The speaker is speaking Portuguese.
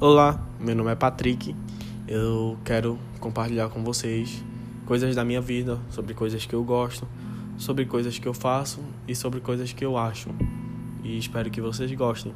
Olá, meu nome é Patrick. Eu quero compartilhar com vocês coisas da minha vida, sobre coisas que eu gosto, sobre coisas que eu faço e sobre coisas que eu acho. E espero que vocês gostem.